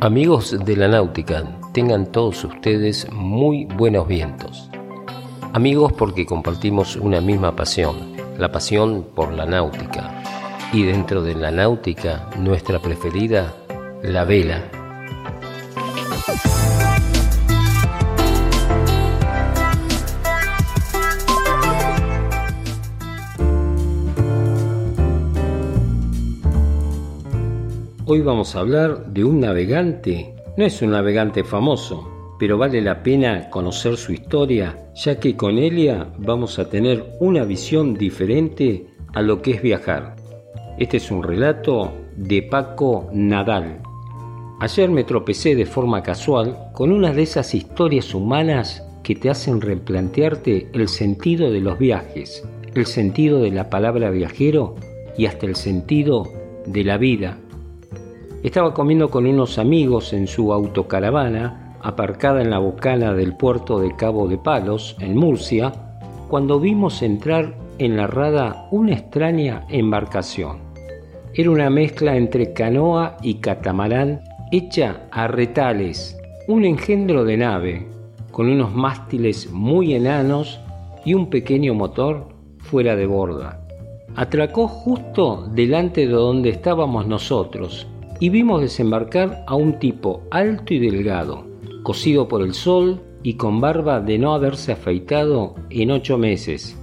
Amigos de la náutica, tengan todos ustedes muy buenos vientos. Amigos porque compartimos una misma pasión, la pasión por la náutica. Y dentro de la náutica, nuestra preferida, la vela. Hoy vamos a hablar de un navegante. No es un navegante famoso, pero vale la pena conocer su historia, ya que con Elia vamos a tener una visión diferente a lo que es viajar. Este es un relato de Paco Nadal. Ayer me tropecé de forma casual con una de esas historias humanas que te hacen replantearte el sentido de los viajes, el sentido de la palabra viajero y hasta el sentido de la vida estaba comiendo con unos amigos en su autocaravana, aparcada en la bocana del puerto de Cabo de Palos, en Murcia, cuando vimos entrar en la rada una extraña embarcación. Era una mezcla entre canoa y catamarán hecha a retales, un engendro de nave, con unos mástiles muy enanos y un pequeño motor fuera de borda. Atracó justo delante de donde estábamos nosotros y vimos desembarcar a un tipo alto y delgado, cocido por el sol y con barba de no haberse afeitado en ocho meses.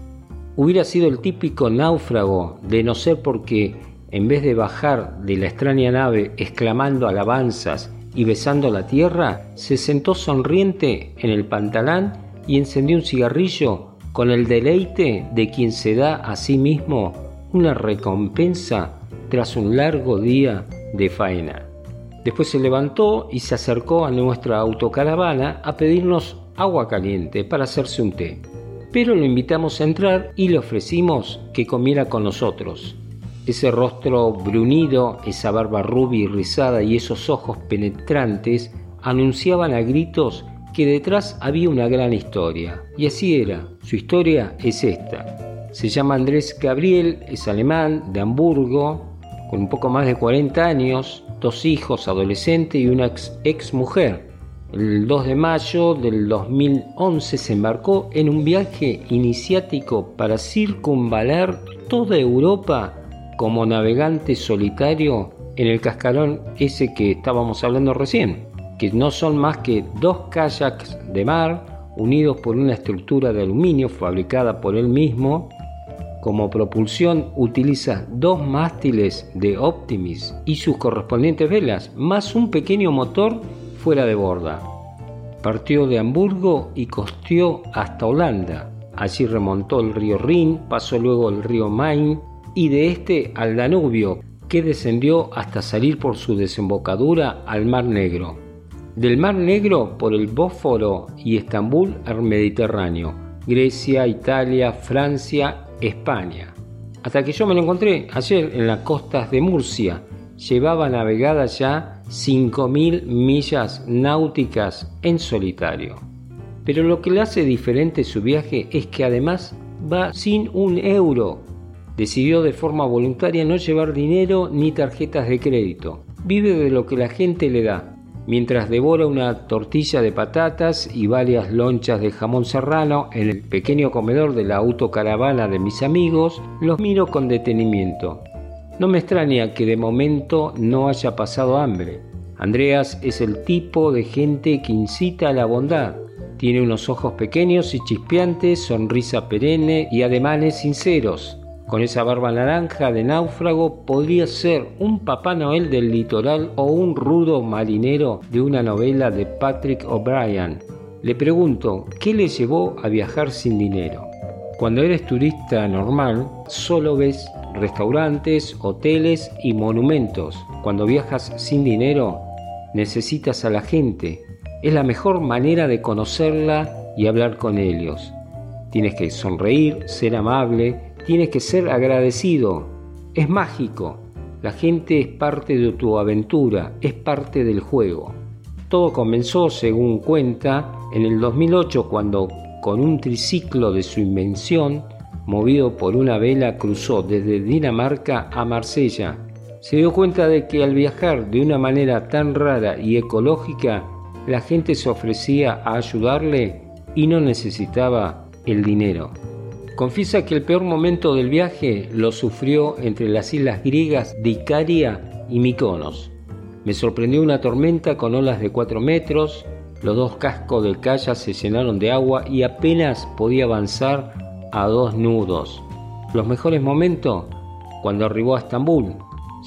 Hubiera sido el típico náufrago de no ser porque, en vez de bajar de la extraña nave exclamando alabanzas y besando la tierra, se sentó sonriente en el pantalán y encendió un cigarrillo con el deleite de quien se da a sí mismo una recompensa tras un largo día de faena. Después se levantó y se acercó a nuestra autocaravana a pedirnos agua caliente para hacerse un té. Pero lo invitamos a entrar y le ofrecimos que comiera con nosotros. Ese rostro brunido, esa barba rubia y rizada y esos ojos penetrantes anunciaban a gritos que detrás había una gran historia. Y así era, su historia es esta. Se llama Andrés Gabriel, es alemán, de Hamburgo, con un poco más de 40 años, dos hijos, adolescente y una ex, mujer. El 2 de mayo del 2011 se embarcó en un viaje iniciático para circunvalar toda Europa como navegante solitario en el cascarón ese que estábamos hablando recién, que no son más que dos kayaks de mar unidos por una estructura de aluminio fabricada por él mismo como propulsión utiliza dos mástiles de Optimis y sus correspondientes velas, más un pequeño motor fuera de borda. Partió de Hamburgo y costeó hasta Holanda. Allí remontó el río Rin, pasó luego el río Main y de este al Danubio, que descendió hasta salir por su desembocadura al Mar Negro. Del Mar Negro por el Bósforo y Estambul al Mediterráneo, Grecia, Italia, Francia España. Hasta que yo me lo encontré ayer en las costas de Murcia. Llevaba navegada ya 5.000 millas náuticas en solitario. Pero lo que le hace diferente su viaje es que además va sin un euro. Decidió de forma voluntaria no llevar dinero ni tarjetas de crédito. Vive de lo que la gente le da mientras devora una tortilla de patatas y varias lonchas de jamón serrano en el pequeño comedor de la autocaravana de mis amigos, los miro con detenimiento. No me extraña que de momento no haya pasado hambre. Andreas es el tipo de gente que incita a la bondad. Tiene unos ojos pequeños y chispeantes, sonrisa perenne y ademanes sinceros. Con esa barba naranja de náufrago podría ser un Papá Noel del litoral o un rudo marinero de una novela de Patrick O'Brien. Le pregunto, ¿qué le llevó a viajar sin dinero? Cuando eres turista normal, solo ves restaurantes, hoteles y monumentos. Cuando viajas sin dinero, necesitas a la gente. Es la mejor manera de conocerla y hablar con ellos. Tienes que sonreír, ser amable, Tienes que ser agradecido. Es mágico. La gente es parte de tu aventura, es parte del juego. Todo comenzó, según cuenta, en el 2008 cuando, con un triciclo de su invención, movido por una vela, cruzó desde Dinamarca a Marsella. Se dio cuenta de que al viajar de una manera tan rara y ecológica, la gente se ofrecía a ayudarle y no necesitaba el dinero. Confiesa que el peor momento del viaje lo sufrió entre las islas griegas de Icaria y Mykonos. Me sorprendió una tormenta con olas de 4 metros, los dos cascos del kayak se llenaron de agua y apenas podía avanzar a dos nudos. Los mejores momentos cuando arribó a Estambul.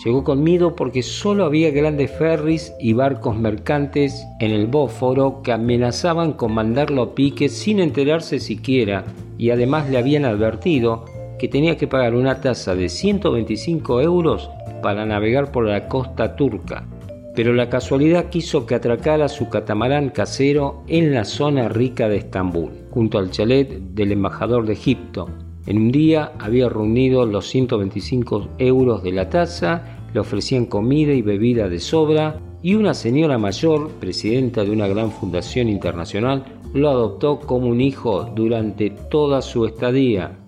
Llegó con miedo porque solo había grandes ferries y barcos mercantes en el Bósforo que amenazaban con mandarlo a pique sin enterarse siquiera y además le habían advertido que tenía que pagar una tasa de 125 euros para navegar por la costa turca pero la casualidad quiso que atracara su catamarán casero en la zona rica de Estambul, junto al chalet del embajador de Egipto. En un día había reunido los 125 euros de la tasa, le ofrecían comida y bebida de sobra y una señora mayor, presidenta de una gran fundación internacional, lo adoptó como un hijo durante toda su estadía.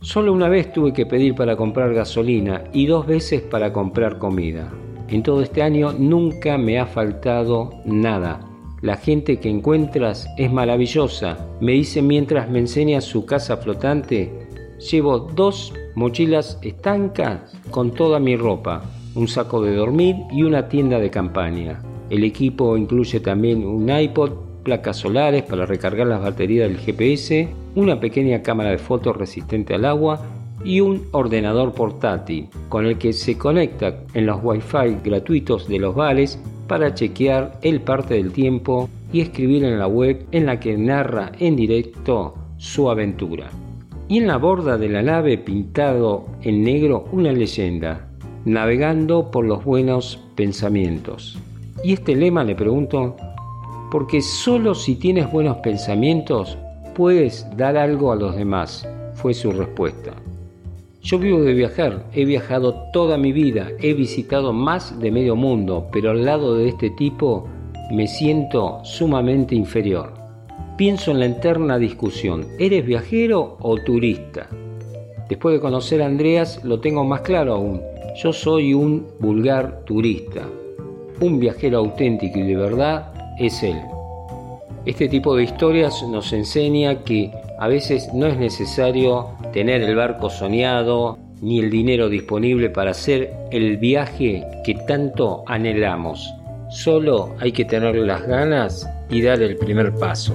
Solo una vez tuve que pedir para comprar gasolina y dos veces para comprar comida. En todo este año nunca me ha faltado nada. La gente que encuentras es maravillosa. Me dice mientras me enseña su casa flotante, llevo dos mochilas estancas con toda mi ropa, un saco de dormir y una tienda de campaña. El equipo incluye también un iPod, placas solares para recargar las baterías del GPS, una pequeña cámara de fotos resistente al agua y un ordenador portátil con el que se conecta en los wifi gratuitos de los bares para chequear el parte del tiempo y escribir en la web en la que narra en directo su aventura. Y en la borda de la nave pintado en negro una leyenda, navegando por los buenos pensamientos. Y este lema le pregunto, porque solo si tienes buenos pensamientos puedes dar algo a los demás, fue su respuesta. Yo vivo de viajar, he viajado toda mi vida, he visitado más de medio mundo, pero al lado de este tipo me siento sumamente inferior. Pienso en la eterna discusión, ¿eres viajero o turista? Después de conocer a Andreas lo tengo más claro aún, yo soy un vulgar turista. Un viajero auténtico y de verdad es él. Este tipo de historias nos enseña que a veces no es necesario tener el barco soñado ni el dinero disponible para hacer el viaje que tanto anhelamos. Solo hay que tener las ganas y dar el primer paso.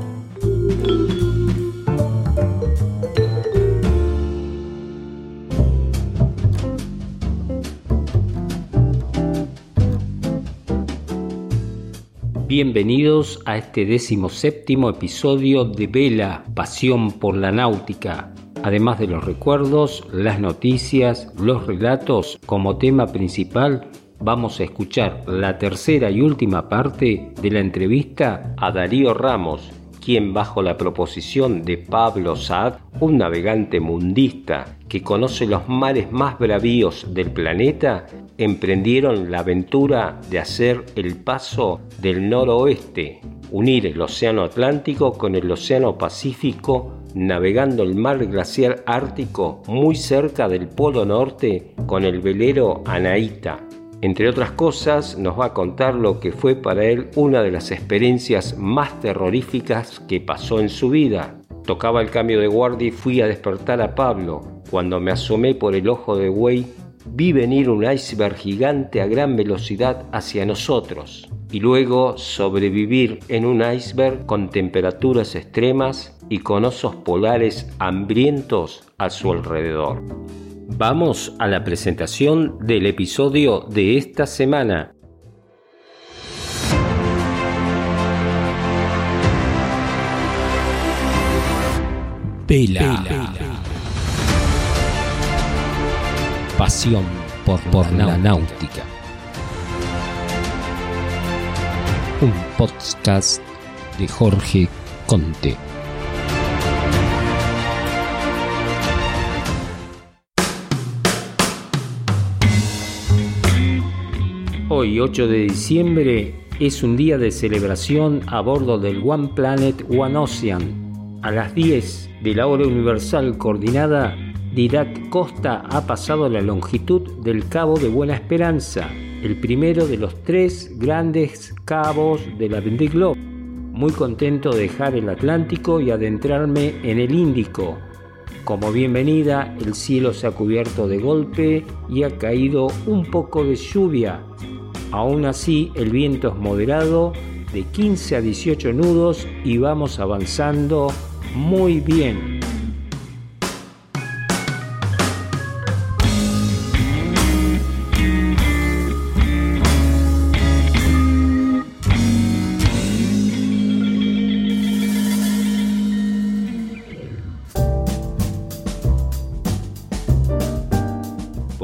Bienvenidos a este séptimo episodio de Vela, Pasión por la Náutica. Además de los recuerdos, las noticias, los relatos, como tema principal, vamos a escuchar la tercera y última parte de la entrevista a Darío Ramos, quien bajo la proposición de Pablo Saad, un navegante mundista que conoce los mares más bravíos del planeta, emprendieron la aventura de hacer el paso del noroeste, unir el Océano Atlántico con el Océano Pacífico, navegando el mar glaciar ártico muy cerca del Polo Norte con el velero Anaíta entre otras cosas, nos va a contar lo que fue para él una de las experiencias más terroríficas que pasó en su vida. Tocaba el cambio de guardia y fui a despertar a Pablo. Cuando me asomé por el ojo de buey, vi venir un iceberg gigante a gran velocidad hacia nosotros y luego sobrevivir en un iceberg con temperaturas extremas y con osos polares hambrientos a su alrededor. Vamos a la presentación del episodio de esta semana. Pela. Pasión por, por la náutica. Un podcast de Jorge Conte. Hoy, 8 de diciembre, es un día de celebración a bordo del One Planet One Ocean. A las 10 de la hora universal coordinada, Didac Costa ha pasado la longitud del Cabo de Buena Esperanza, el primero de los tres grandes cabos de la Vendée Globe. Muy contento de dejar el Atlántico y adentrarme en el Índico. Como bienvenida, el cielo se ha cubierto de golpe y ha caído un poco de lluvia. Aún así, el viento es moderado de 15 a 18 nudos y vamos avanzando muy bien.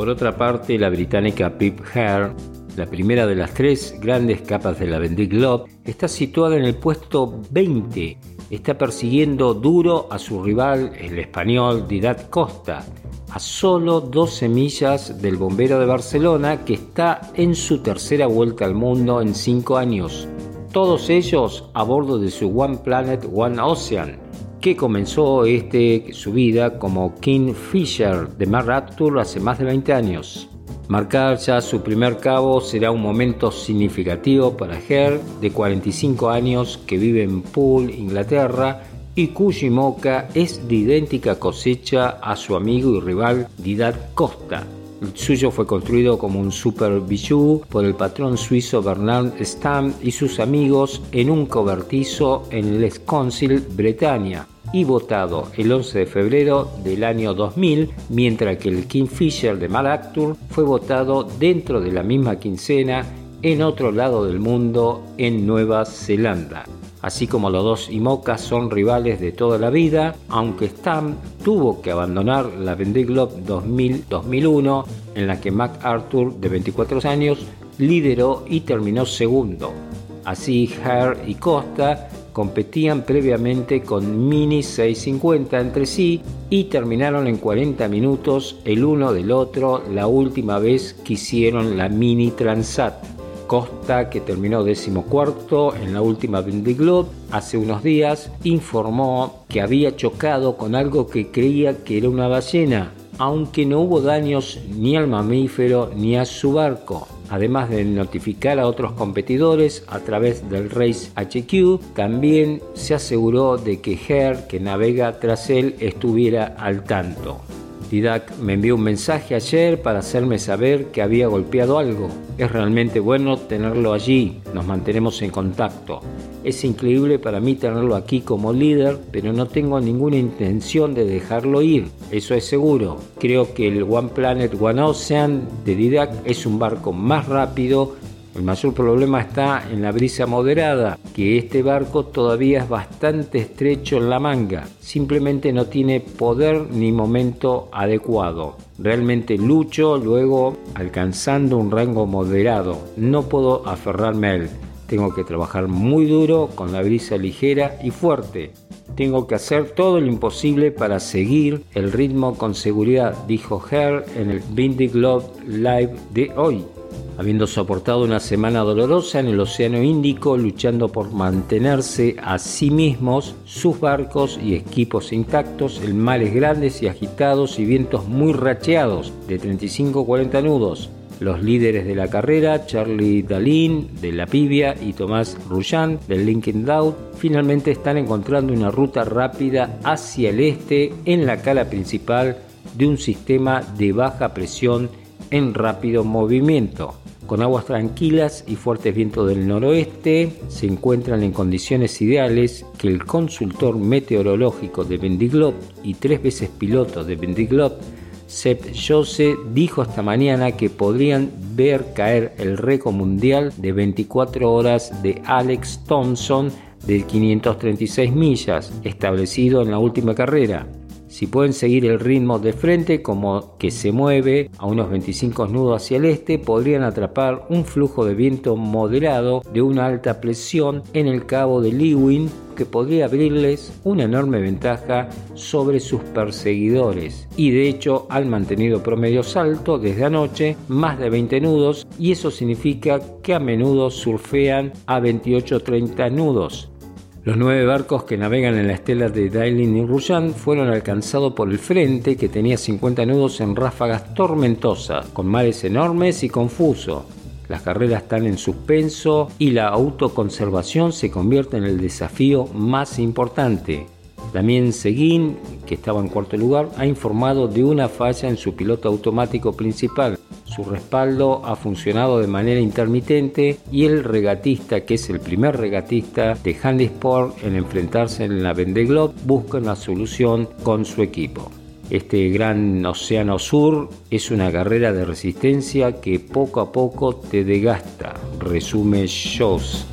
Por otra parte, la británica Pip Hare, la primera de las tres grandes capas de la Vendée Globe, está situada en el puesto 20. Está persiguiendo duro a su rival, el español Didat Costa, a solo 12 millas del bombero de Barcelona que está en su tercera vuelta al mundo en 5 años. Todos ellos a bordo de su One Planet, One Ocean, que comenzó este, su vida como King Fisher de Mar hace más de 20 años. Marcar ya su primer cabo será un momento significativo para Her, de 45 años, que vive en Poole, Inglaterra, y cuya moca es de idéntica cosecha a su amigo y rival Didat Costa. El suyo fue construido como un super bijou por el patrón suizo Bernard Stamm y sus amigos en un cobertizo en Les Council, Bretaña y votado el 11 de febrero del año 2000, mientras que el Kingfisher de Malactur fue votado dentro de la misma quincena en otro lado del mundo, en Nueva Zelanda. Así como los dos IMOCA son rivales de toda la vida, aunque Stam tuvo que abandonar la Vendée Globe 2000-2001, en la que MacArthur, de 24 años, lideró y terminó segundo. Así Hare y Costa competían previamente con Mini 650 entre sí y terminaron en 40 minutos el uno del otro la última vez que hicieron la Mini Transat. Costa, que terminó decimocuarto en la última Vendée Globe hace unos días, informó que había chocado con algo que creía que era una ballena, aunque no hubo daños ni al mamífero ni a su barco además de notificar a otros competidores a través del Race HQ, también se aseguró de que Her, que navega tras él, estuviera al tanto. Didac me envió un mensaje ayer para hacerme saber que había golpeado algo. Es realmente bueno tenerlo allí, nos mantenemos en contacto. Es increíble para mí tenerlo aquí como líder, pero no tengo ninguna intención de dejarlo ir, eso es seguro. Creo que el One Planet, One Ocean de Didac es un barco más rápido el mayor problema está en la brisa moderada, que este barco todavía es bastante estrecho en la manga, simplemente no tiene poder ni momento adecuado. Realmente lucho luego alcanzando un rango moderado, no puedo aferrarme a él. Tengo que trabajar muy duro con la brisa ligera y fuerte. Tengo que hacer todo lo imposible para seguir el ritmo con seguridad, dijo Herr en el Windy Globe Live de hoy habiendo soportado una semana dolorosa en el Océano Índico, luchando por mantenerse a sí mismos, sus barcos y equipos intactos, en mares grandes y agitados y vientos muy racheados de 35-40 nudos. Los líderes de la carrera, Charlie Dalin de La Pibia y Tomás Rullan del Lincoln Down, finalmente están encontrando una ruta rápida hacia el este en la cala principal de un sistema de baja presión en rápido movimiento. Con aguas tranquilas y fuertes vientos del noroeste, se encuentran en condiciones ideales que el consultor meteorológico de Vendiglob y tres veces piloto de Vendiglob, Sepp Jose, dijo esta mañana que podrían ver caer el récord mundial de 24 horas de Alex Thompson de 536 millas, establecido en la última carrera. Si pueden seguir el ritmo de frente como que se mueve a unos 25 nudos hacia el este, podrían atrapar un flujo de viento moderado de una alta presión en el cabo de Lewin que podría abrirles una enorme ventaja sobre sus perseguidores. Y de hecho han mantenido promedios altos desde anoche, más de 20 nudos y eso significa que a menudo surfean a 28-30 nudos Los nueve barcos que navegan en la estela de Dailin y Ruyan fueron alcanzados por el frente que tenía 50 nudos en ráfagas tormentosas, con mares enormes y confusos. Las carreras están en suspenso y la autoconservación se convierte en el desafío más importante. También Seguín, que estaba en cuarto lugar, ha informado de una falla en su piloto automático principal. Su respaldo ha funcionado de manera intermitente y el regatista, que es el primer regatista de Handysport en enfrentarse en la Vendée Globe, busca una solución con su equipo. Este gran océano sur es una carrera de resistencia que poco a poco te desgasta, resume Shows.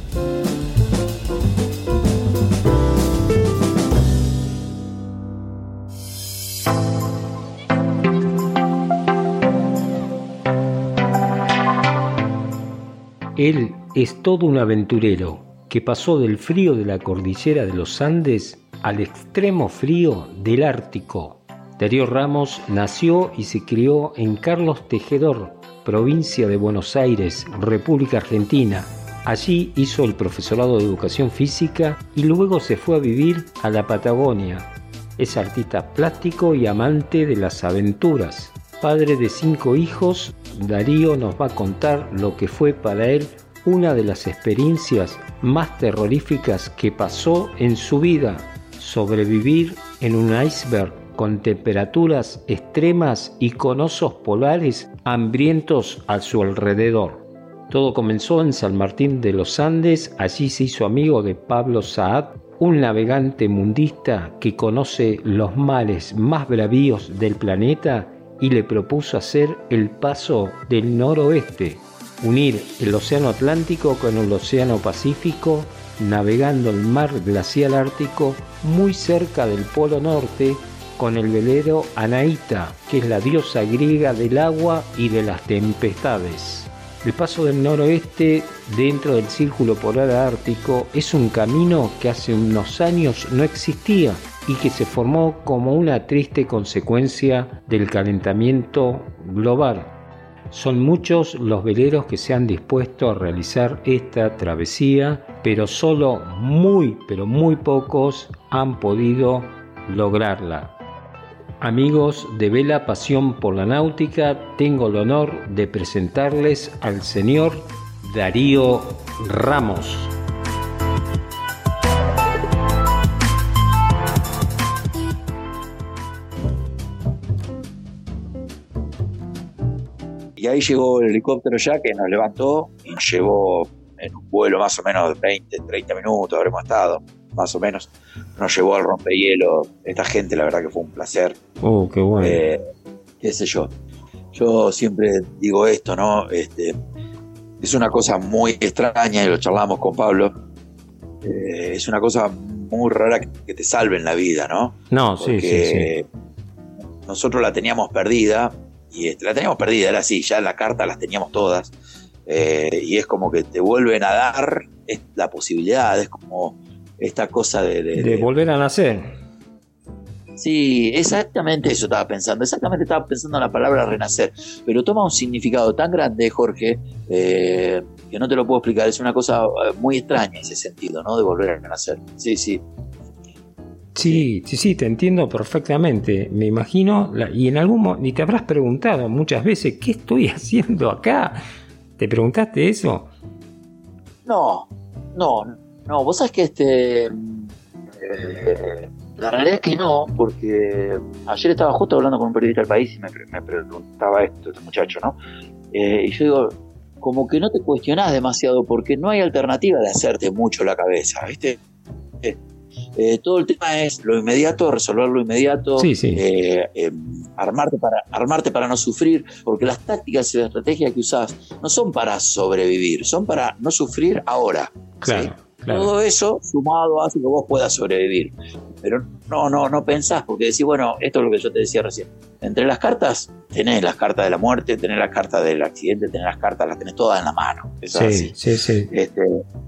Él es todo un aventurero que pasó del frío de la cordillera de los Andes al extremo frío del Ártico. Darío Ramos nació y se crió en Carlos Tejedor, provincia de Buenos Aires, República Argentina. Allí hizo el profesorado de educación física y luego se fue a vivir a la Patagonia. Es artista plástico y amante de las aventuras. Padre de cinco hijos, Darío nos va a contar lo que fue para él una de las experiencias más terroríficas que pasó en su vida, sobrevivir en un iceberg con temperaturas extremas y con osos polares hambrientos a su alrededor. Todo comenzó en San Martín de los Andes, allí se hizo amigo de Pablo Saad, un navegante mundista que conoce los mares más bravíos del planeta y le propuso hacer el paso del noroeste, unir el Océano Atlántico con el Océano Pacífico, navegando el mar glacial ártico muy cerca del Polo Norte con el velero Anaíta, que es la diosa griega del agua y de las tempestades. El paso del noroeste dentro del círculo polar ártico es un camino que hace unos años no existía y que se formó como una triste consecuencia del calentamiento global. Son muchos los veleros que se han dispuesto a realizar esta travesía, pero solo muy, pero muy pocos han podido lograrla. Amigos de Vela Pasión por la Náutica, tengo el honor de presentarles al señor Darío Ramos. Y ahí llegó el helicóptero ya que nos levantó y nos llevó en un vuelo más o menos de 20, 30 minutos, habremos estado, más o menos. Nos llevó al rompehielo. Esta gente, la verdad que fue un placer. Oh, qué bueno. Eh, qué sé yo. Yo siempre digo esto, ¿no? Este, es una cosa muy extraña y lo charlamos con Pablo. Eh, es una cosa muy rara que te salve en la vida, ¿no? No, sí, sí, sí. Nosotros la teníamos perdida y este, la teníamos perdida, era así, ya en la carta las teníamos todas, eh, y es como que te vuelven a dar la posibilidad, es como esta cosa de... De, volver a nacer. Sí, exactamente eso estaba pensando, exactamente estaba pensando en la palabra renacer, pero toma un significado tan grande, Jorge, eh, que no te lo puedo explicar, es una cosa eh, muy extraña ese sentido, ¿no? De volver a renacer. Sí, sí. Sí, sí, sí, te entiendo perfectamente. Me imagino, y en algún momento, ni te habrás preguntado muchas veces, ¿qué estoy haciendo acá? ¿Te preguntaste eso? No, no, no. Vos sabés que este. Eh, la realidad es que no, porque ayer estaba justo hablando con un periodista del país y me, preguntaba esto, este muchacho, ¿no? Eh, y yo digo, como que no te cuestionás demasiado porque no hay alternativa de hacerte mucho la cabeza, ¿viste? Eh, todo el tema es lo inmediato, resolver lo inmediato, eh, em, armarte, para, armarte para no sufrir, porque las tácticas y las estrategias que usás no son para sobrevivir, son para no sufrir ahora. Claro, Todo eso sumado hace que vos puedas sobrevivir. Pero no, no, no pensás, porque decís, bueno, esto es lo que yo te decía recién. Entre las cartas, tenés las cartas de la muerte, tenés las cartas del accidente, tenés las cartas, las tenés todas en la mano. sí, sí, sí. Este,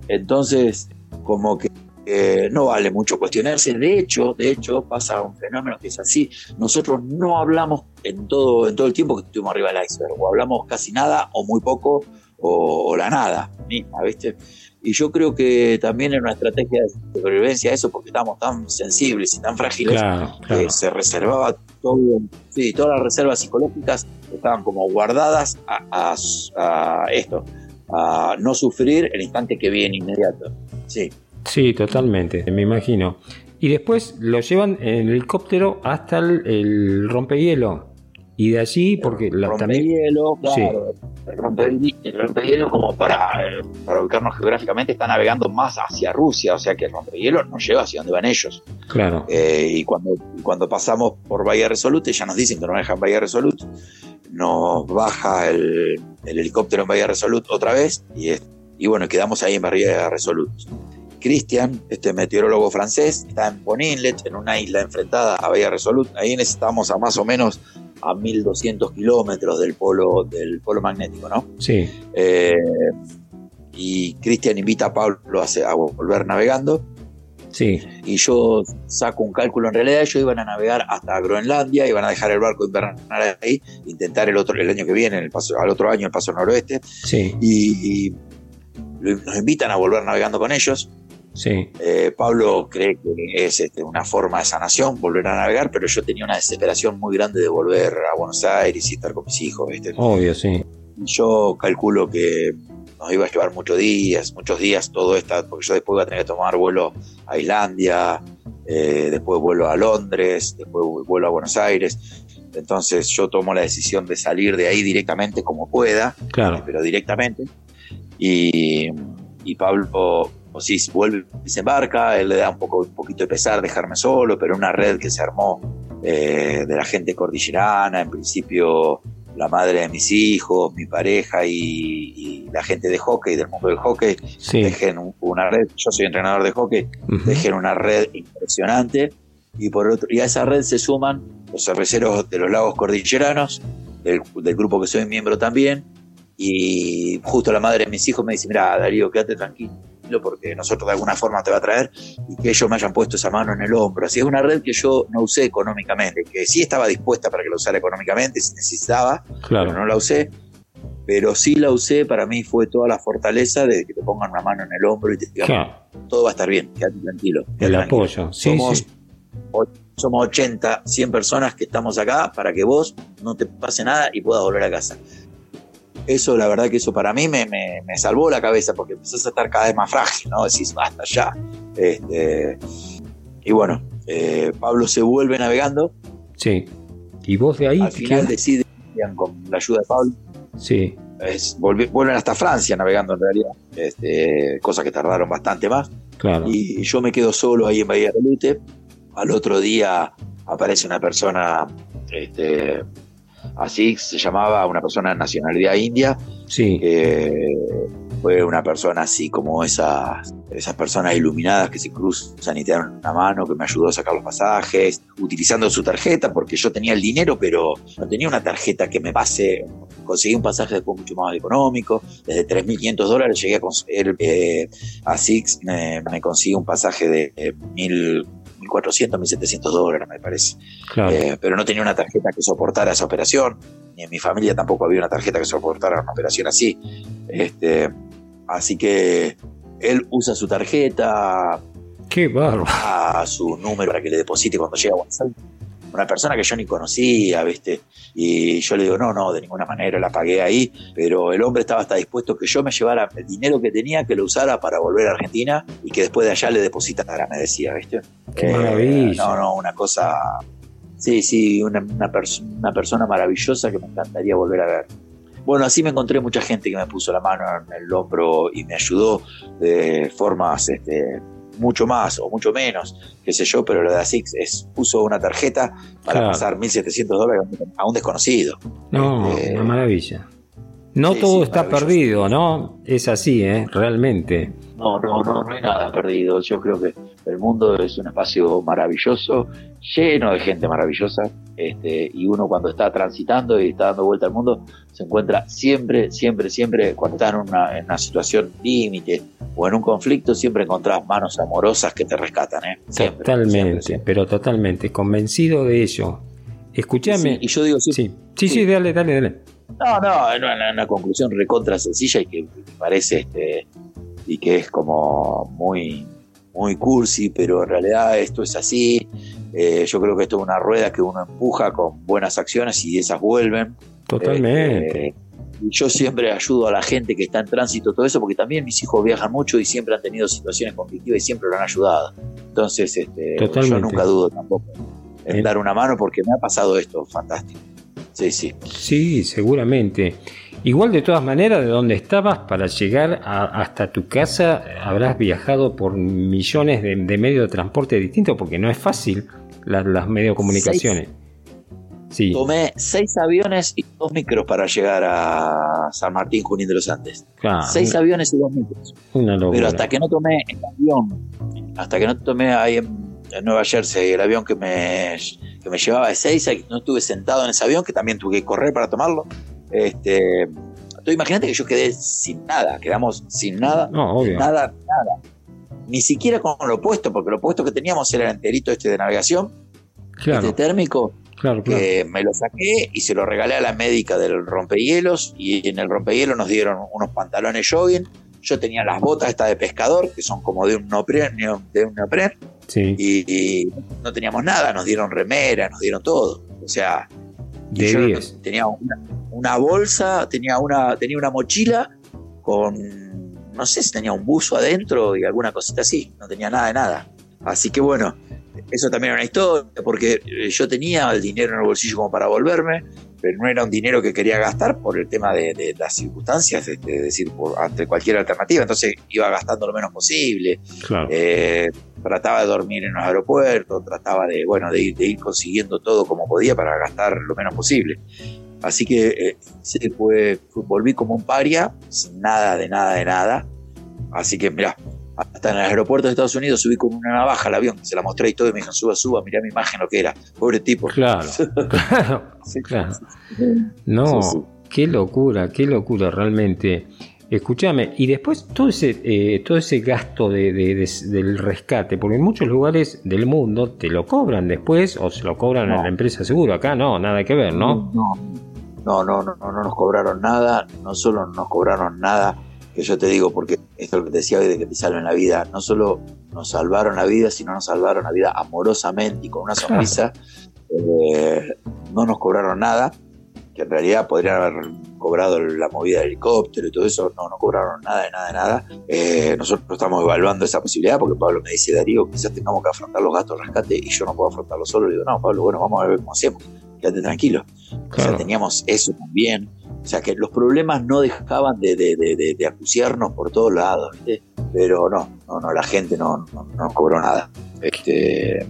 entonces, como que no vale mucho cuestionarse. De hecho, de hecho, pasa un fenómeno que es así. Nosotros no hablamos en todo, en todo el tiempo que estuvimos arriba del iceberg, o hablamos casi nada, o muy poco, o, la nada misma, ¿viste? Y yo creo que también en una estrategia de supervivencia eso, porque estábamos tan sensibles y tan frágiles, que se reservaba todo, sí, todas las reservas psicológicas estaban como guardadas a, esto, a no sufrir el instante que viene inmediato. Sí. Sí, totalmente, me imagino. Y después lo llevan en helicóptero hasta el, el rompehielo. Y de allí, porque la, rompehielo, claro, el, rompehielo, como para, para ubicarnos geográficamente, está navegando más hacia Rusia, o sea que el rompehielo no lleva hacia donde van ellos. Claro. Eh, y cuando, cuando pasamos por Bahía Resolute, ya nos dicen que no dejan Bahía Resolute, nos baja el, helicóptero en Bahía Resolute otra vez y, y bueno, quedamos ahí en Bahía Resolute. Christian, este meteorólogo francés, está en Boninlet, en una isla enfrentada a Bahía Resolute. Ahí estamos a más o menos a 1200 kilómetros del polo, del polo magnético, ¿no? Sí. Eh, y Cristian invita a Pablo a, volver navegando. Sí. Y yo saco un cálculo, en realidad ellos iban a navegar hasta Groenlandia, iban a dejar el barco invernal ahí, intentar el otro el año que viene, el paso, al otro año el paso noroeste. Sí. Y, y nos invitan a volver navegando con ellos. Sí. Eh, Pablo cree que es este, una forma de sanación volver a navegar, pero yo tenía una desesperación muy grande de volver a Buenos Aires y estar con mis hijos. Obvio, sí. Yo calculo que nos iba a llevar muchos días, muchos días todo esto, porque yo después iba a tener que tomar vuelo a Islandia, eh, después vuelo a Londres, después vuelo a Buenos Aires. Entonces yo tomo la decisión de salir de ahí directamente como pueda, claro. pero directamente. Y, y Pablo o si vuelve y se embarca, él le da un, poco, un poquito de pesar dejarme solo, pero una red que se armó eh, de la gente cordillerana, en principio la madre de mis hijos, mi pareja y, la gente de hockey, del mundo del hockey, dejen una red, yo soy entrenador de hockey, dejen una red impresionante. Y por otro y a esa red se suman los cerveceros de los lagos cordilleranos, del, del grupo que soy miembro también, y justo la madre de mis hijos me dice, mira Darío, quédate tranquilo porque nosotros de alguna forma te va a traer y que ellos me hayan puesto esa mano en el hombro. Así es una red que yo no usé económicamente, que sí estaba dispuesta para que la usara económicamente si necesitaba, pero no la usé. Pero sí la usé, para mí fue toda la fortaleza de que te pongan una mano en el hombro y te digan, todo va a estar bien, quédate tranquilo. el apoyo, somos, somos 80, 100 personas que estamos acá para que vos no te pase nada y puedas volver a casa eso la verdad que eso para mí me, salvó la cabeza porque empezás a estar cada vez más frágil, ¿no? Decís, basta ya. Este, y bueno, eh, Pablo se vuelve navegando. Sí. ¿Y vos de ahí? Al final deciden, con la ayuda de Pablo. Sí. vuelven hasta Francia navegando en realidad, este, cosas que tardaron bastante más. Claro. Y, yo me quedo solo ahí en Bahía de Lute. Al otro día aparece una persona este, así se llamaba una persona de nacionalidad india. Sí. fue una persona así como esas, esas personas iluminadas que se cruzan y te dan una mano, que me ayudó a sacar los pasajes, utilizando su tarjeta, porque yo tenía el dinero, pero no tenía una tarjeta que me pase. Conseguí un pasaje después mucho más económico, desde 3.500 dólares llegué a conseguir, eh, a Six me, me conseguí un pasaje de 1.000 1.400, 1.700 dólares, me parece. Eh, pero no tenía una tarjeta que soportara esa operación, ni en mi familia tampoco había una tarjeta que soportara una operación así. Este, así que él usa su tarjeta. Qué bárbaro. A su número para que le deposite cuando llega a Buenos una persona que yo ni conocía, ¿viste? Y yo le digo, no, no, de ninguna manera la pagué ahí, pero el hombre estaba hasta dispuesto que yo me llevara el dinero que tenía, que lo usara para volver a Argentina y que después de allá le depositara, me decía, ¿viste? Qué eh, maravilla. No, no, una cosa... Sí, sí, una, una, una persona maravillosa que me encantaría volver a ver. Bueno, así me encontré mucha gente que me puso la mano en el hombro y me ayudó de formas este, mucho más o mucho menos, qué sé yo, pero lo de ASICS es puso una tarjeta para pasar 1.700 dólares a un desconocido. No, este, una maravilla. No todo está perdido, ¿no? Es así, ¿eh? Realmente. No, no, no, no hay nada perdido. Yo creo que el mundo es un espacio maravilloso, lleno de gente maravillosa, este, y uno cuando está transitando y está dando vuelta al mundo, se encuentra siempre, siempre, siempre, cuando está en una, en una situación límite o en un conflicto, siempre encontrás manos amorosas que te rescatan, ¿eh? totalmente, pero totalmente, convencido de ello. Escúchame. y yo digo, sí, sí, sí, sí, dale, dale, dale. No, no, es una, una, conclusión recontra sencilla y que me parece este, y que es como muy, muy cursi, pero en realidad esto es así. Eh, yo creo que esto es una rueda que uno empuja con buenas acciones y esas vuelven. Totalmente. Eh, yo siempre ayudo a la gente que está en tránsito, todo eso, porque también mis hijos viajan mucho y siempre han tenido situaciones conflictivas y siempre lo han ayudado. Entonces, este, yo nunca dudo tampoco en dar una mano porque me ha pasado esto, fantástico. Sí, sí. Sí, seguramente. Igual de todas maneras, de donde estabas para llegar hasta tu casa, habrás viajado por millones de, medios de transporte distintos, porque no es fácil las, medios de comunicaciones. Sí. Tomé seis aviones y dos micros para llegar a San Martín, Junín de los Andes. seis aviones y dos micros. Pero hasta que no tomé el avión, hasta que no tomé ahí en, Nueva Jersey el avión que me, que me llevaba de seis, no estuve sentado en ese avión, que también tuve que correr para tomarlo. Este, imagínate que yo quedé sin nada, quedamos sin nada, nada, nada. Ni siquiera con lo opuesto, porque lo opuesto que teníamos era el enterito este de navegación, este térmico, que me lo saqué y se lo regalé a la médica del rompehielos y en el rompehielos nos dieron unos pantalones jogging. Yo tenía las botas estas de pescador, que son como de un neopren, de un y, no teníamos nada, nos dieron remera, nos dieron todo. O sea, yo tenía una, bolsa, tenía una, tenía una mochila con, no sé si tenía un buzo adentro y alguna cosita así, no tenía nada de nada. Así que bueno, eso también era una historia, porque yo tenía el dinero en el bolsillo como para volverme, pero no era un dinero que quería gastar por el tema de, las circunstancias, es decir, por, ante cualquier alternativa, entonces iba gastando lo menos posible. Eh, trataba de dormir en los aeropuertos, trataba de, bueno, de ir, consiguiendo todo como podía para gastar lo menos posible. Así que eh, fue, volví como un paria, sin nada, de nada, de nada. Así que, mira, hasta en el aeropuerto de Estados Unidos subí con una navaja al avión, se la mostré y todo, y me dijeron, suba, suba, mirá mi imagen lo que era. Pobre tipo. Claro, claro, claro. No, qué locura, qué locura realmente. Escúchame, y después todo ese, eh, todo ese gasto de, del rescate, porque en muchos lugares del mundo te lo cobran después o se lo cobran a la empresa seguro, acá no, nada que ver, ¿no? No, no, no, no, no nos cobraron nada, no solo no nos cobraron nada, que yo te digo, porque esto es lo que te decía hoy de que te salven la vida, no solo nos salvaron la vida, sino nos salvaron la vida amorosamente y con una sonrisa. Eh, no nos cobraron nada, que en realidad podrían haber cobrado la movida del helicóptero y todo eso, no, no cobraron nada de nada de nada. Eh, nosotros estamos evaluando esa posibilidad porque Pablo me dice, Darío, quizás tengamos que afrontar los gastos de rescate y yo no puedo afrontarlo solo. Le digo, no, Pablo, bueno, vamos a ver cómo hacemos, quédate tranquilo. O sea, teníamos eso también. O sea, que los problemas no dejaban de, de, acuciarnos por todos lados, Pero no, no, no, la gente no, no, nos cobró nada. Este,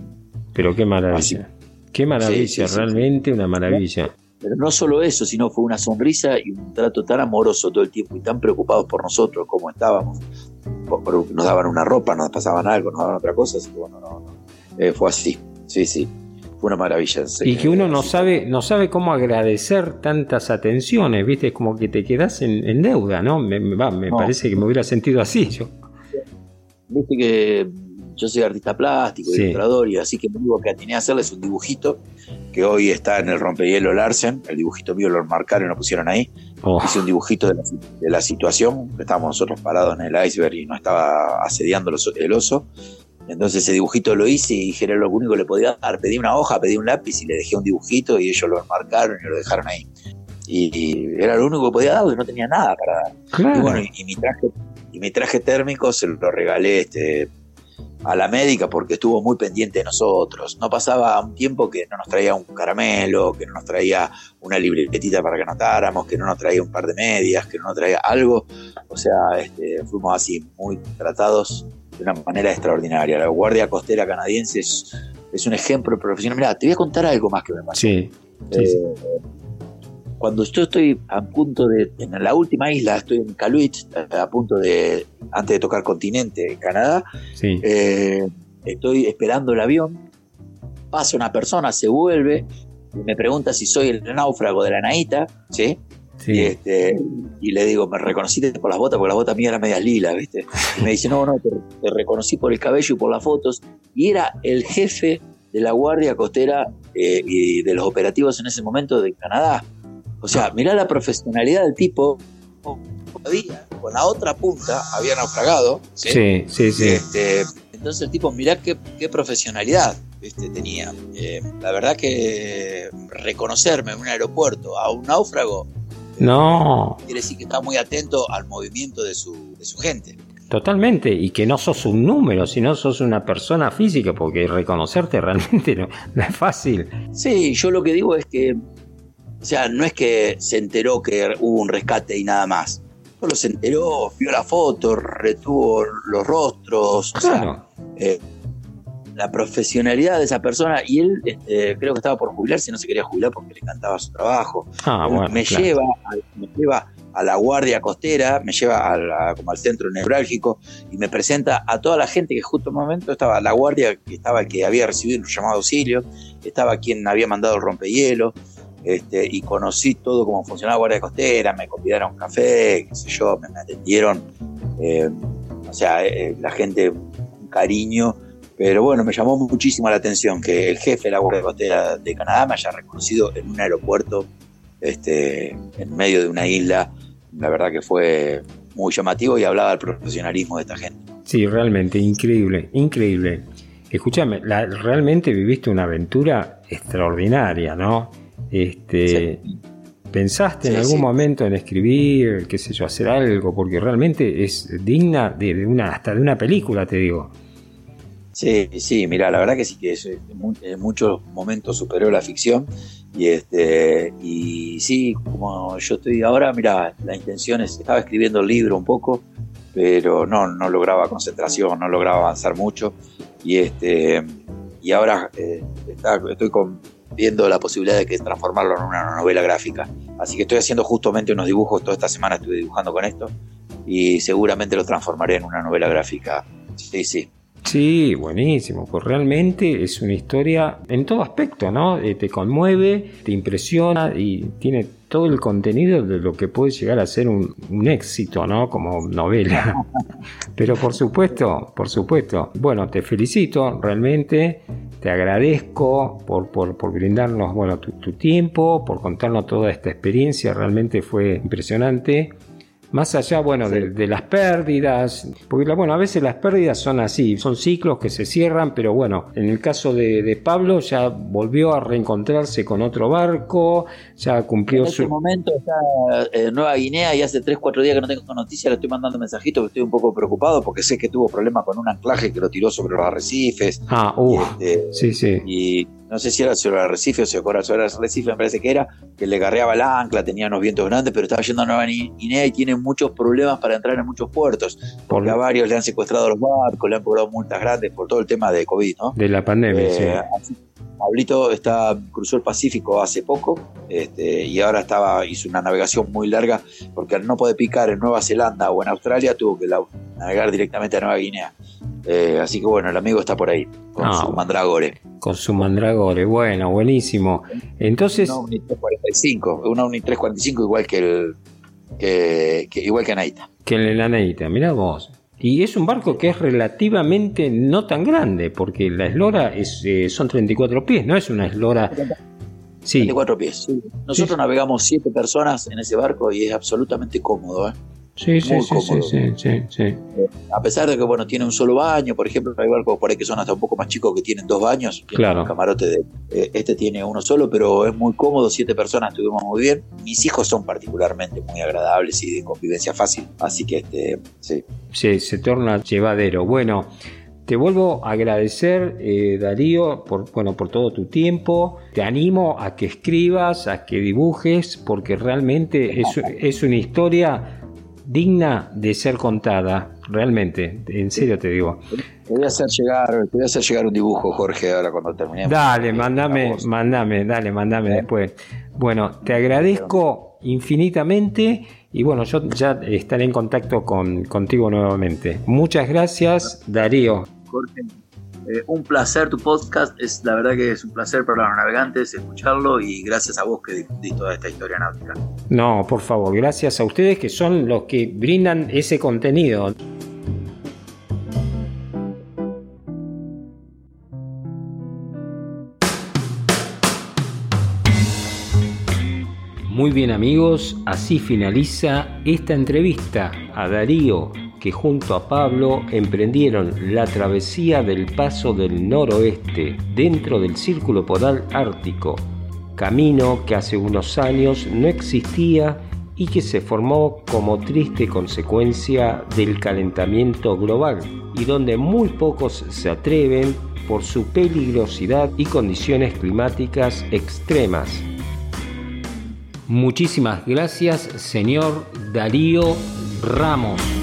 Pero qué maravilla. qué maravilla, realmente una maravilla. Pero no solo eso, sino fue una sonrisa y un trato tan amoroso todo el tiempo y tan preocupados por nosotros, como estábamos. Nos daban una ropa, nos pasaban algo, nos daban otra cosa. Así que bueno, no, no. Eh, fue así. Sí, sí una maravilla. Y que uno no sabe, no sabe cómo agradecer tantas atenciones, ¿viste? Es como que te quedas en, deuda, ¿no? Me, me parece que me hubiera sentido así yo. Viste que yo soy artista plástico, ilustrador, y así que lo único que atiné a hacerles un dibujito que hoy está en el rompehielo Larsen. El dibujito mío lo marcaron y lo pusieron ahí. Oh. Hice un dibujito de la, de la situación, estábamos nosotros parados en el iceberg y no estaba asediando el oso entonces ese dibujito lo hice y dije, era lo único que le podía dar. Pedí una hoja, pedí un lápiz y le dejé un dibujito y ellos lo enmarcaron y lo dejaron ahí. Y, era lo único que podía dar, porque no tenía nada para dar. Y bueno, y, mi traje, y mi traje térmico se lo regalé este, a la médica porque estuvo muy pendiente de nosotros. No pasaba un tiempo que no nos traía un caramelo, que no nos traía una libretita para que anotáramos, que no nos traía un par de medias, que no nos traía algo. O sea, este, fuimos así, muy tratados de una manera extraordinaria. La Guardia Costera Canadiense es, un ejemplo profesional. Mira, te voy a contar algo más que me pasó. Sí, eh, Cuando yo estoy a punto de, en la última isla, estoy en Caluit, a punto de, antes de tocar continente, en Canadá, eh, estoy esperando el avión, pasa una persona, se vuelve, y me pregunta si soy el náufrago de la Naita, ¿sí? Y, este, y le digo, me reconociste por las botas, porque las botas mías eran medias lilas, ¿viste? Y me dice, no, no, te, reconocí por el cabello y por las fotos. Y era el jefe de la Guardia Costera eh, y de los operativos en ese momento de Canadá. O sea, mirá la profesionalidad del tipo todavía con la otra punta había naufragado. Sí, sí, sí. Este, entonces el tipo, mirá qué, qué profesionalidad este, tenía. Eh, la verdad que reconocerme en un aeropuerto a un náufrago no. quiere decir que está muy atento al movimiento de su, de su gente. Totalmente, y que no sos un número, sino sos una persona física, porque reconocerte realmente no, es fácil. Sí, yo lo que digo es que, o sea, no es que se enteró que hubo un rescate y nada más. Solo se enteró, vio la foto, retuvo los rostros, claro. Eh, la profesionalidad de esa persona y él este, creo que estaba por jubilarse, no se quería jubilar porque le encantaba su trabajo. Ah, bueno, me, lleva, me lleva a la guardia costera, me lleva a como al centro neurálgico y me presenta a toda la gente que justo en un momento estaba la guardia, que estaba el que había recibido un llamado auxilio, estaba quien había mandado el rompehielo, este, y conocí todo cómo funcionaba guardia costera, me convidaron un café, qué sé yo, me, atendieron, eh, o sea, eh, la gente, un cariño, pero bueno, me llamó muchísimo la atención que el jefe de la Guardia Costera de Canadá me haya reconocido en un aeropuerto, este, en medio de una isla, la verdad que fue muy llamativo y hablaba del profesionalismo de esta gente. Sí, realmente, increíble, increíble. Escúchame, realmente viviste una aventura extraordinaria, ¿no? Este, ¿Pensaste en algún momento en escribir, qué sé yo, hacer algo? Porque realmente es digna de, una, hasta de una película, te digo. Sí, sí, mira, la verdad que sí que en muchos momentos superó la ficción y este y sí, como yo estoy ahora, mira, la intención es, estaba escribiendo el libro un poco, pero no, no lograba concentración, no lograba avanzar mucho y este y ahora eh, estoy viendo la posibilidad de que transformarlo en una novela gráfica. Así que estoy haciendo justamente unos dibujos, toda esta semana estuve dibujando con esto y seguramente lo transformaré en una novela gráfica. Sí, sí. Sí, buenísimo, pues realmente es una historia en todo aspecto, ¿no? Eh, te conmueve, te impresiona y tiene todo el contenido de lo que puede llegar a ser un, éxito, ¿no? Como novela. Pero por supuesto, por supuesto. Bueno, te felicito realmente, te agradezco por, por, por brindarnos, bueno, tu, tiempo, por contarnos toda esta experiencia, realmente fue impresionante. Más allá, bueno, de, las pérdidas, porque bueno, a veces las pérdidas son así, son ciclos que se cierran, pero bueno, en el caso de, Pablo ya volvió a reencontrarse con otro barco, ya cumplió en su... Este momento está en Nueva Guinea y hace 3, 4 días que no tengo noticias, le estoy mandando mensajitos, estoy un poco preocupado porque sé que tuvo problemas con un anclaje que lo tiró sobre los arrecifes. Ah, uh, sí, sí. Y no sé si era sobre el arrecife o sobre el arrecife, me parece que era, que le garreaba el ancla, tenía unos vientos grandes, pero estaba yendo a Nueva Guinea y tiene muchos problemas para entrar en muchos puertos, porque a varios le han secuestrado los barcos, le han cobrado multas grandes por todo el tema de COVID, ¿no? De la pandemia, eh, sí. Pablito está, cruzó el Pacífico hace poco este, y ahora estaba hizo una navegación muy larga porque al no poder picar en Nueva Zelanda o en Australia tuvo que navegar directamente a Nueva Guinea. Eh, así que bueno, el amigo está por ahí con ah, su mandragore. Con su mandragore, bueno, buenísimo. Entonces. Una Uni 345, una Uni 345 igual que el. Que, igual que Anaita. Que el Anaita, mira vos. Y es un barco que es relativamente no tan grande, porque la eslora es, eh, son 34 pies, no es una eslora. Sí. 34 pies. Nosotros navegamos 7 personas en ese barco y es absolutamente cómodo. ¿eh? Sí, sí, sí, sí, sí, A pesar de que, bueno, tiene un solo baño, por ejemplo, hay barcos por ahí que son hasta un poco más chicos que tienen dos baños. Claro. camarote de, eh, este tiene uno solo, pero es muy cómodo, siete personas estuvimos muy bien. Mis hijos son particularmente muy agradables y de convivencia fácil, así que, este, sí. Sí, se torna llevadero. Bueno, te vuelvo a agradecer, eh, Darío, por, bueno, por todo tu tiempo. Te animo a que escribas, a que dibujes, porque realmente es, es una historia digna de ser contada, realmente, en serio te digo. Te voy a hacer llegar, te voy a hacer llegar un dibujo, Jorge, ahora cuando terminemos. Dale, mandame, mandame, dale, mandame después. Bueno, te agradezco infinitamente y bueno, yo ya estaré en contacto con, contigo nuevamente. Muchas gracias, Darío. Jorge, eh, un placer tu podcast, es la verdad que es un placer para los navegantes escucharlo y gracias a vos que difundís toda esta historia náutica. No, por favor, gracias a ustedes que son los que brindan ese contenido. Muy bien amigos, así finaliza esta entrevista a Darío, que junto a Pablo emprendieron la travesía del Paso del Noroeste dentro del Círculo Polar Ártico, camino que hace unos años no existía y que se formó como triste consecuencia del calentamiento global y donde muy pocos se atreven por su peligrosidad y condiciones climáticas extremas. Muchísimas gracias, señor Darío Ramos.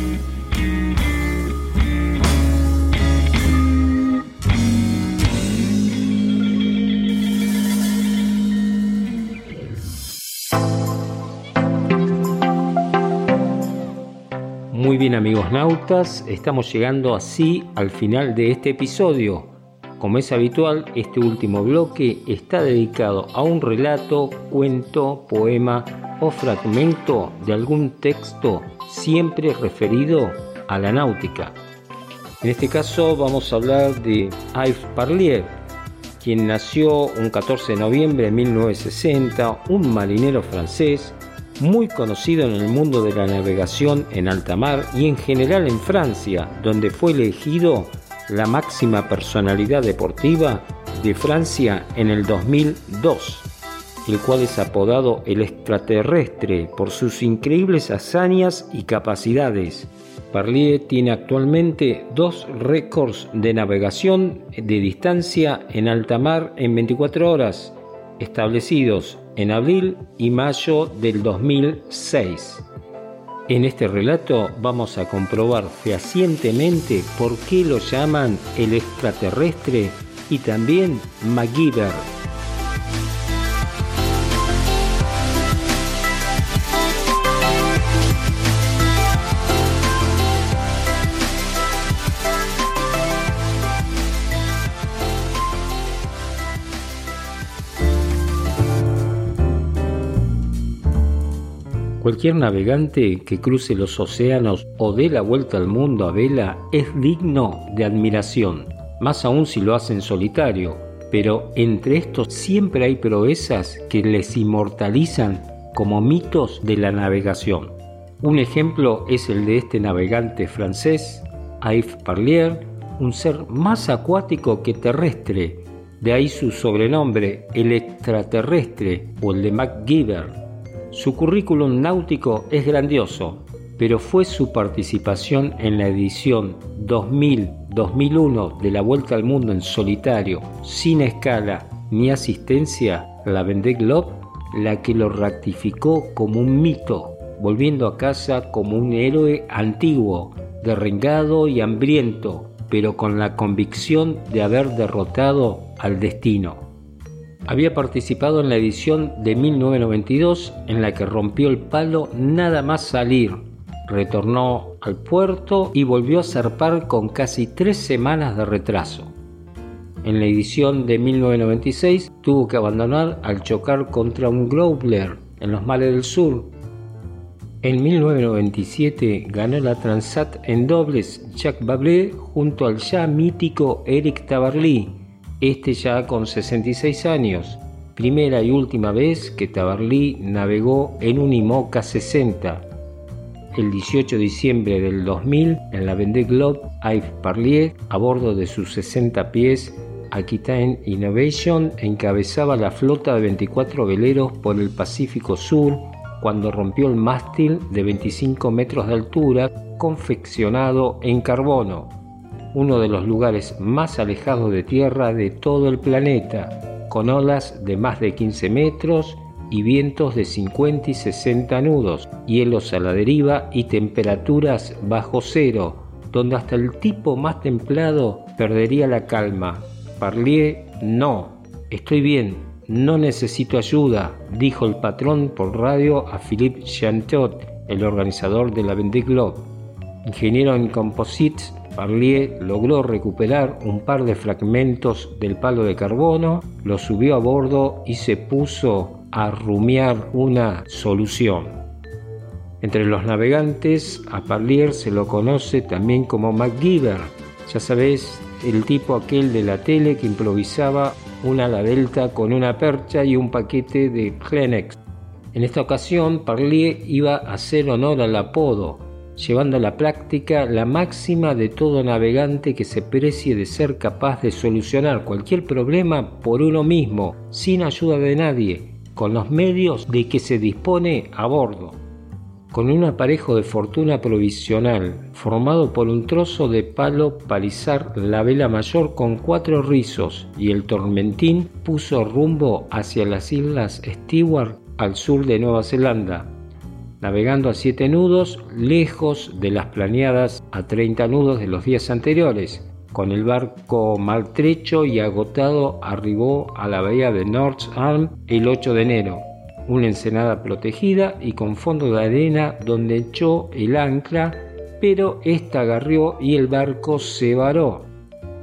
Muy bien amigos nautas, estamos llegando así al final de este episodio. Como es habitual, este último bloque está dedicado a un relato, cuento, poema o fragmento de algún texto siempre referido a la náutica. En este caso vamos a hablar de Yves Parlier, quien nació un 14 de noviembre de 1960, un marinero francés muy conocido en el mundo de la navegación en alta mar y en general en Francia, donde fue elegido la máxima personalidad deportiva de Francia en el 2002, el cual es apodado el extraterrestre por sus increíbles hazañas y capacidades. Parlier tiene actualmente dos récords de navegación de distancia en alta mar en 24 horas, establecidos en abril y mayo del 2006. En este relato vamos a comprobar fehacientemente por qué lo llaman el extraterrestre y también MacGyver. Cualquier navegante que cruce los océanos o dé la vuelta al mundo a vela es digno de admiración, más aún si lo hace en solitario, pero entre estos siempre hay proezas que les inmortalizan como mitos de la navegación. Un ejemplo es el de este navegante francés, Yves Parlier, un ser más acuático que terrestre, de ahí su sobrenombre, el extraterrestre o el de MacGyver su currículum náutico es grandioso, pero fue su participación en la edición 2000-2001 de la Vuelta al Mundo en solitario, sin escala ni asistencia, la Vendée Globe, la que lo ratificó como un mito, volviendo a casa como un héroe antiguo, derrengado y hambriento, pero con la convicción de haber derrotado al destino. Había participado en la edición de 1992 en la que rompió el palo nada más salir. Retornó al puerto y volvió a zarpar con casi tres semanas de retraso. En la edición de 1996 tuvo que abandonar al chocar contra un Growler en los mares del sur. En 1997 ganó la Transat en dobles Jacques Bablé junto al ya mítico Eric Tabarly este ya con 66 años, primera y última vez que Tabarly navegó en un IMOCA 60. El 18 de diciembre del 2000, en la Vendée Globe, Yves Parlier, a bordo de sus 60 pies Aquitaine Innovation, encabezaba la flota de 24 veleros por el Pacífico Sur cuando rompió el mástil de 25 metros de altura confeccionado en carbono uno de los lugares más alejados de tierra de todo el planeta, con olas de más de 15 metros y vientos de 50 y 60 nudos, hielos a la deriva y temperaturas bajo cero, donde hasta el tipo más templado perdería la calma. Parlier, no, estoy bien, no necesito ayuda, dijo el patrón por radio a Philippe Chantot, el organizador de la Vendée Globe. Ingeniero en composites Parlier logró recuperar un par de fragmentos del palo de carbono, lo subió a bordo y se puso a rumiar una solución. Entre los navegantes, a Parlier se lo conoce también como MacGyver, ya sabes, el tipo aquel de la tele que improvisaba una ala con una percha y un paquete de Kleenex. En esta ocasión, Parlier iba a hacer honor al apodo, llevando a la práctica la máxima de todo navegante que se precie de ser capaz de solucionar cualquier problema por uno mismo, sin ayuda de nadie, con los medios de que se dispone a bordo. Con un aparejo de fortuna provisional, formado por un trozo de palo palizar la vela mayor con cuatro rizos y el tormentín puso rumbo hacia las islas Stewart al sur de Nueva Zelanda, navegando a siete nudos, lejos de las planeadas a 30 nudos de los días anteriores. Con el barco maltrecho y agotado arribó a la bahía de North Arm el 8 de enero, una ensenada protegida y con fondo de arena donde echó el ancla, pero esta agarrió y el barco se varó.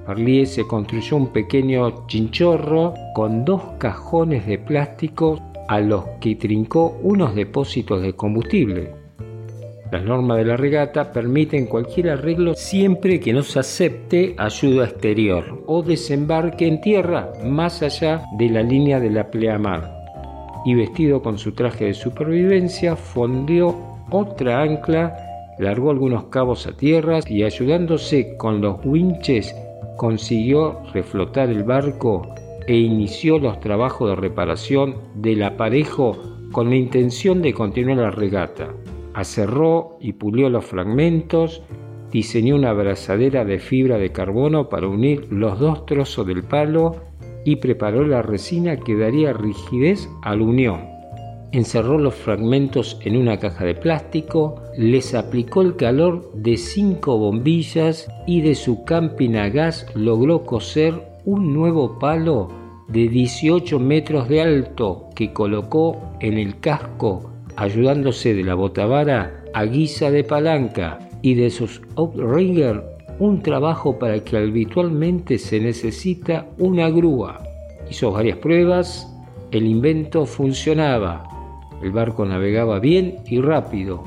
Parlier se construyó un pequeño chinchorro con dos cajones de plástico a los que trincó unos depósitos de combustible. Las normas de la regata permiten cualquier arreglo siempre que no se acepte ayuda exterior o desembarque en tierra más allá de la línea de la pleamar. Y vestido con su traje de supervivencia, fondeó otra ancla, largó algunos cabos a tierra y ayudándose con los winches consiguió reflotar el barco e inició los trabajos de reparación del aparejo con la intención de continuar la regata. Acerró y pulió los fragmentos, diseñó una abrazadera de fibra de carbono para unir los dos trozos del palo y preparó la resina que daría rigidez a la unión. Encerró los fragmentos en una caja de plástico, les aplicó el calor de cinco bombillas y de su camping a gas logró coser un nuevo palo de 18 metros de alto que colocó en el casco ayudándose de la botavara a guisa de palanca y de sus outrigger un trabajo para que habitualmente se necesita una grúa. Hizo varias pruebas, el invento funcionaba, el barco navegaba bien y rápido.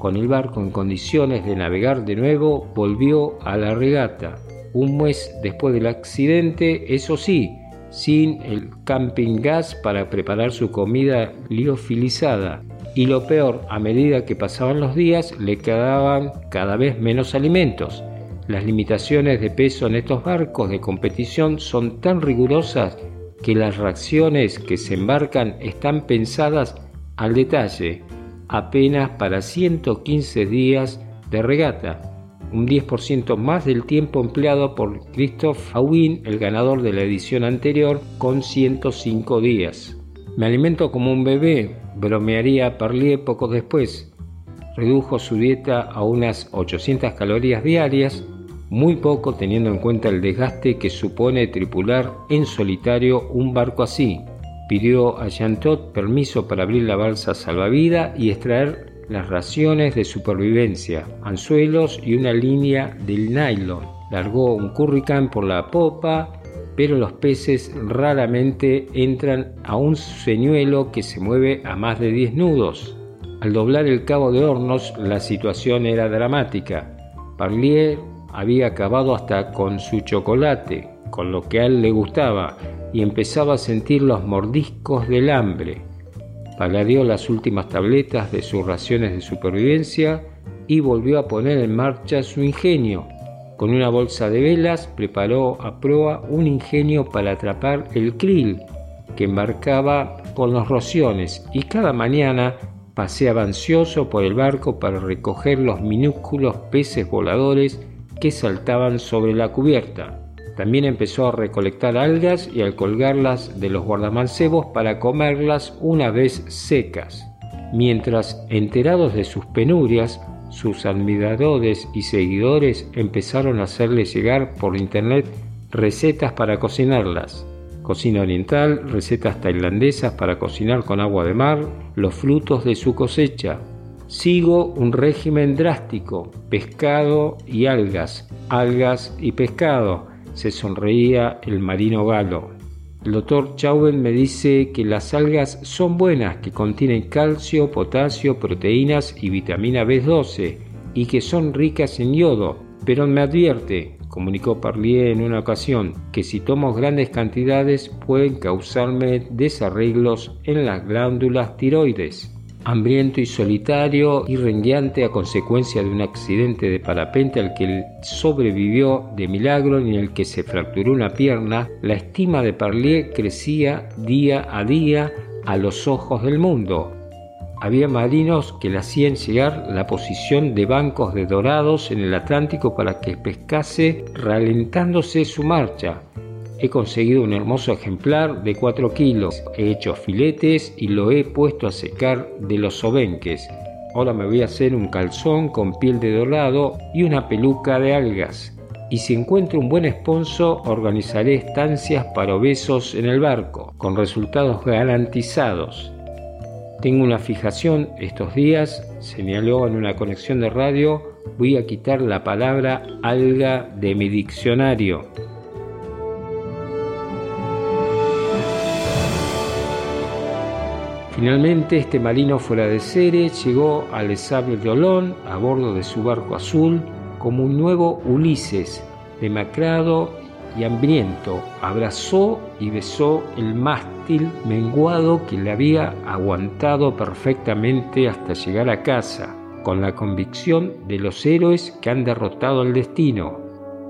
Con el barco en condiciones de navegar de nuevo, volvió a la regata un mes después del accidente, eso sí, sin el camping gas para preparar su comida liofilizada. Y lo peor, a medida que pasaban los días, le quedaban cada vez menos alimentos. Las limitaciones de peso en estos barcos de competición son tan rigurosas que las reacciones que se embarcan están pensadas al detalle, apenas para 115 días de regata un 10% más del tiempo empleado por Christoph Hawin, el ganador de la edición anterior, con 105 días. Me alimento como un bebé, bromearía Parlier poco después. Redujo su dieta a unas 800 calorías diarias, muy poco teniendo en cuenta el desgaste que supone tripular en solitario un barco así. Pidió a Jantot permiso para abrir la balsa salvavidas y extraer las raciones de supervivencia, anzuelos y una línea del nylon. Largó un curricán por la popa, pero los peces raramente entran a un señuelo que se mueve a más de 10 nudos. Al doblar el cabo de hornos, la situación era dramática. Parlier había acabado hasta con su chocolate, con lo que a él le gustaba, y empezaba a sentir los mordiscos del hambre paladeó las últimas tabletas de sus raciones de supervivencia y volvió a poner en marcha su ingenio. Con una bolsa de velas preparó a proa un ingenio para atrapar el krill que embarcaba con los rociones y cada mañana paseaba ansioso por el barco para recoger los minúsculos peces voladores que saltaban sobre la cubierta. También empezó a recolectar algas y a colgarlas de los guardamancebos para comerlas una vez secas. Mientras, enterados de sus penurias, sus admiradores y seguidores empezaron a hacerle llegar por internet recetas para cocinarlas. Cocina oriental, recetas tailandesas para cocinar con agua de mar, los frutos de su cosecha. Sigo un régimen drástico, pescado y algas, algas y pescado se sonreía el marino galo. El doctor Chauven me dice que las algas son buenas, que contienen calcio, potasio, proteínas y vitamina B12 y que son ricas en yodo, pero me advierte comunicó Parlier en una ocasión, que si tomo grandes cantidades pueden causarme desarreglos en las glándulas tiroides. Hambriento y solitario y rengueante a consecuencia de un accidente de parapente al que sobrevivió de milagro y en el que se fracturó una pierna, la estima de Parlier crecía día a día a los ojos del mundo. Había marinos que le hacían llegar la posición de bancos de dorados en el Atlántico para que pescase ralentándose su marcha. He conseguido un hermoso ejemplar de 4 kilos, he hecho filetes y lo he puesto a secar de los sobenques. Ahora me voy a hacer un calzón con piel de dorado y una peluca de algas. Y si encuentro un buen esponso, organizaré estancias para obesos en el barco, con resultados garantizados. Tengo una fijación estos días, señaló en una conexión de radio, voy a quitar la palabra alga de mi diccionario. Finalmente, este marino fuera de serie llegó al Les Sables de Olón a bordo de su barco azul como un nuevo Ulises, demacrado y hambriento, abrazó y besó el mástil menguado que le había aguantado perfectamente hasta llegar a casa, con la convicción de los héroes que han derrotado al destino.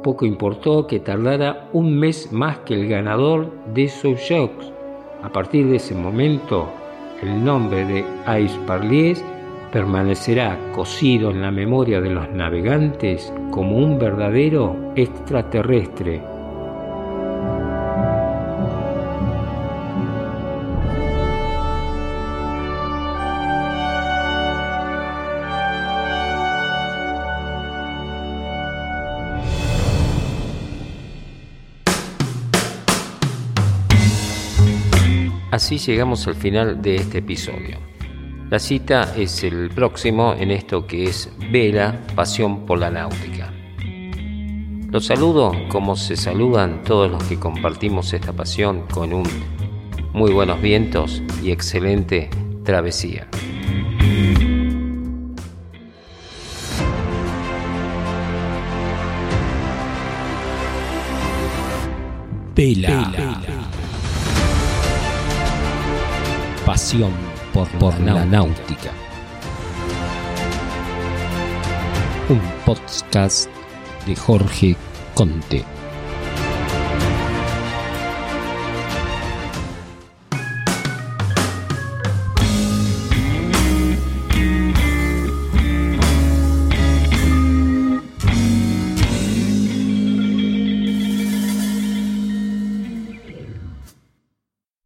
Poco importó que tardara un mes más que el ganador de esos Jeux. A partir de ese momento, el nombre de Ais Parlies permanecerá cosido en la memoria de los navegantes como un verdadero extraterrestre Así llegamos al final de este episodio. La cita es el próximo en esto que es Vela, Pasión por la Náutica. Los saludo como se saludan todos los que compartimos esta pasión con un muy buenos vientos y excelente travesía. Vela pasión por, por la náutica. Un podcast de Jorge Conte.